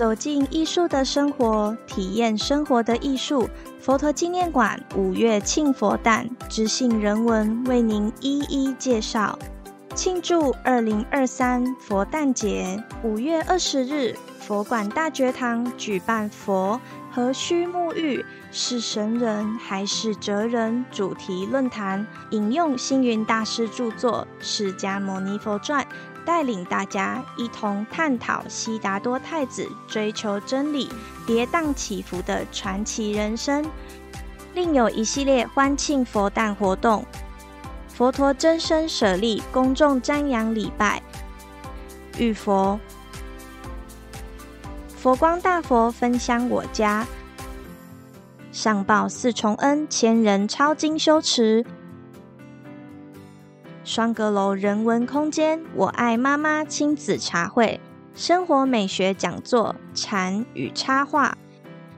走进艺术的生活，体验生活的艺术。佛陀纪念馆五月庆佛诞，知性人文为您一一介绍。庆祝二零二三佛诞节，五月二十日，佛馆大觉堂举办“佛何须沐浴？是神人还是哲人？”主题论坛，引用星云大师著作《释迦牟尼佛传》。带领大家一同探讨悉达多太子追求真理、跌宕起伏的传奇人生。另有一系列欢庆佛诞活动，佛陀真身舍利公众瞻仰礼拜，遇佛佛光大佛分享我家，上报四重恩，千人抄经修持。双阁楼人文空间，我爱妈妈亲子茶会，生活美学讲座，禅与插画。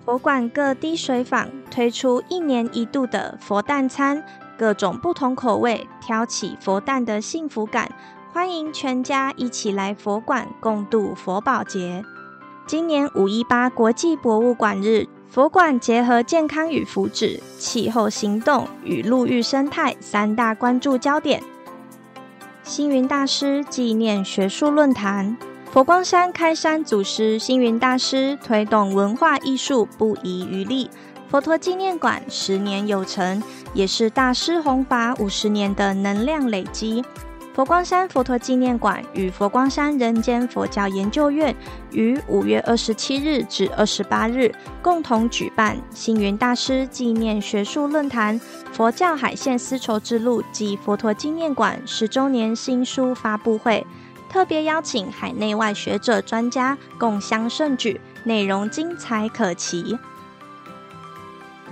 佛馆各滴水坊推出一年一度的佛诞餐，各种不同口味，挑起佛诞的幸福感。欢迎全家一起来佛馆共度佛宝节。今年五一八国际博物馆日，佛馆结合健康与福祉、气候行动与陆域生态三大关注焦点。星云大师纪念学术论坛，佛光山开山祖师星云大师推动文化艺术不遗余力。佛陀纪念馆十年有成，也是大师弘法五十年的能量累积。佛光山佛陀纪念馆与佛光山人间佛教研究院于五月二十七日至二十八日共同举办星云大师纪念学术论坛、佛教海线丝绸之路及佛陀纪念馆十周年新书发布会，特别邀请海内外学者专家共襄盛举，内容精彩可期。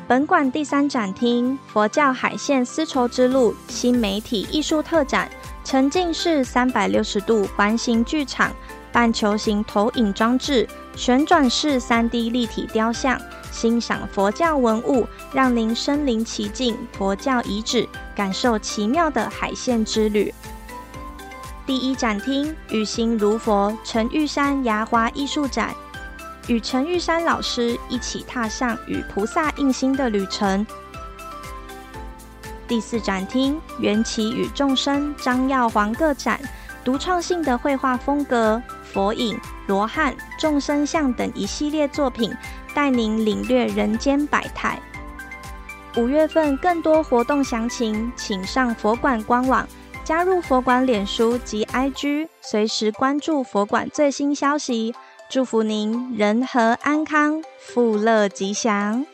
本馆第三展厅佛教海线丝绸之路新媒体艺术特展。沉浸式三百六十度环形剧场、半球形投影装置、旋转式三 D 立体雕像，欣赏佛教文物，让您身临其境佛教遗址，感受奇妙的海线之旅。第一展厅与心如佛陈玉山牙花艺术展，与陈玉山老师一起踏上与菩萨印心的旅程。第四展厅《缘起与众生》张耀煌个展，独创性的绘画风格，佛影、罗汉、众生像等一系列作品，带您领略人间百态。五月份更多活动详情，请上佛馆官网，加入佛馆脸书及 IG，随时关注佛馆最新消息。祝福您人和安康，富乐吉祥。